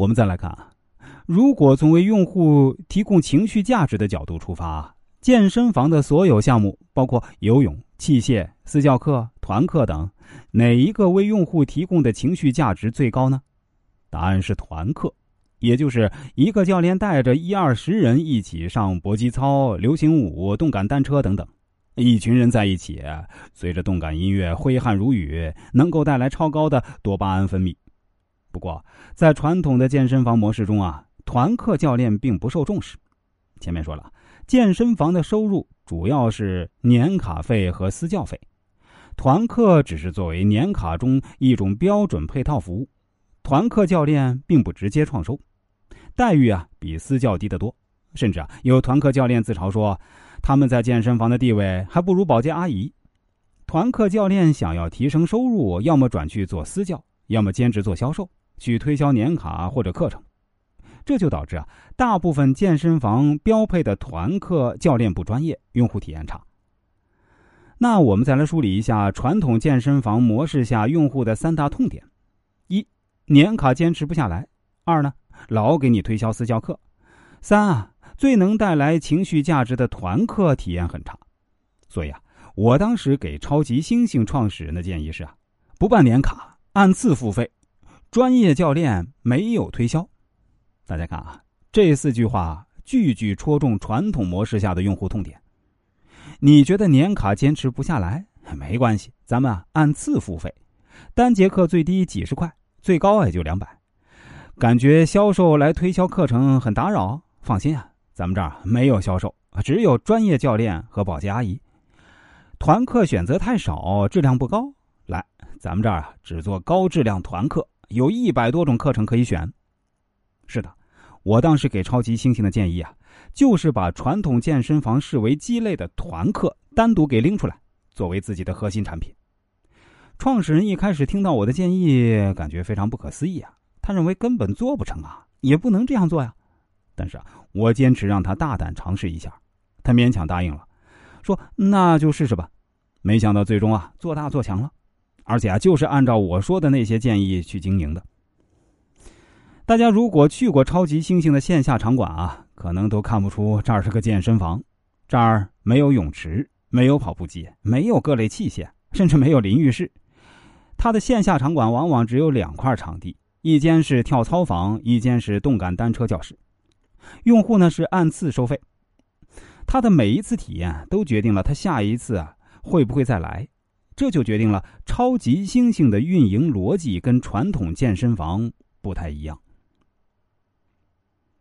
我们再来看啊，如果从为用户提供情绪价值的角度出发，健身房的所有项目，包括游泳、器械、私教课、团课等，哪一个为用户提供的情绪价值最高呢？答案是团课，也就是一个教练带着一二十人一起上搏击操、流行舞、动感单车等等，一群人在一起，随着动感音乐挥汗如雨，能够带来超高的多巴胺分泌。不过，在传统的健身房模式中啊，团课教练并不受重视。前面说了，健身房的收入主要是年卡费和私教费，团课只是作为年卡中一种标准配套服务。团课教练并不直接创收，待遇啊比私教低得多，甚至啊有团课教练自嘲说，他们在健身房的地位还不如保洁阿姨。团课教练想要提升收入，要么转去做私教，要么兼职做销售，去推销年卡或者课程，这就导致啊大部分健身房标配的团课教练不专业，用户体验差。那我们再来梳理一下传统健身房模式下用户的三大痛点。一年卡坚持不下来，二呢，老给你推销私教课，三啊，最能带来情绪价值的团课体验很差，所以啊，我当时给超级猩猩创始人的建议是啊，不办年卡，按次付费，专业教练没有推销。大家看啊，这四句话句句戳中传统模式下的用户痛点。你觉得年卡坚持不下来没关系，咱们啊按次付费，单节课最低几十块。最高也就两百，感觉销售来推销课程很打扰。放心啊，咱们这儿没有销售，只有专业教练和保洁阿姨。团课选择太少，质量不高。来，咱们这儿啊只做高质量团课，有一百多种课程可以选。是的，我当时给超级猩猩的建议啊，就是把传统健身房视为鸡肋的团课单独给拎出来，作为自己的核心产品。创始人一开始听到我的建议，感觉非常不可思议啊！他认为根本做不成啊，也不能这样做呀。但是啊，我坚持让他大胆尝试一下，他勉强答应了，说那就试试吧。没想到最终啊，做大做强了，而且啊，就是按照我说的那些建议去经营的。大家如果去过超级猩猩的线下场馆啊，可能都看不出这儿是个健身房，这儿没有泳池，没有跑步机，没有各类器械，甚至没有淋浴室。他的线下场馆往往只有两块场地，一间是跳操房，一间是动感单车教室。用户呢是按次收费，他的每一次体验都决定了他下一次啊会不会再来，这就决定了超级猩猩的运营逻辑跟传统健身房不太一样。